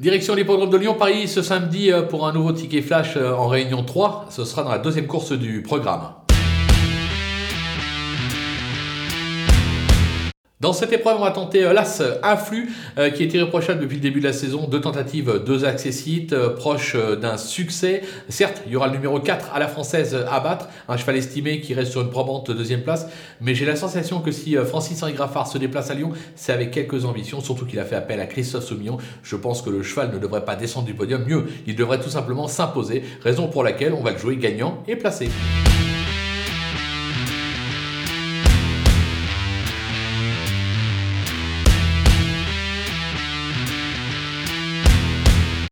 Direction l'hippodrome de Lyon-Paris ce samedi euh, pour un nouveau ticket flash euh, en réunion 3. Ce sera dans la deuxième course du programme. Dans cette épreuve, on va tenter euh, l'As Influx, euh, qui est irréprochable depuis le début de la saison. Deux tentatives, deux accessites, euh, proche d'un succès. Certes, il y aura le numéro 4 à la française à battre, un cheval estimé qui reste sur une probante deuxième place. Mais j'ai la sensation que si Francis-Henri Graffard se déplace à Lyon, c'est avec quelques ambitions, surtout qu'il a fait appel à Christophe Soumillon. Je pense que le cheval ne devrait pas descendre du podium. Mieux, il devrait tout simplement s'imposer, raison pour laquelle on va le jouer gagnant et placé.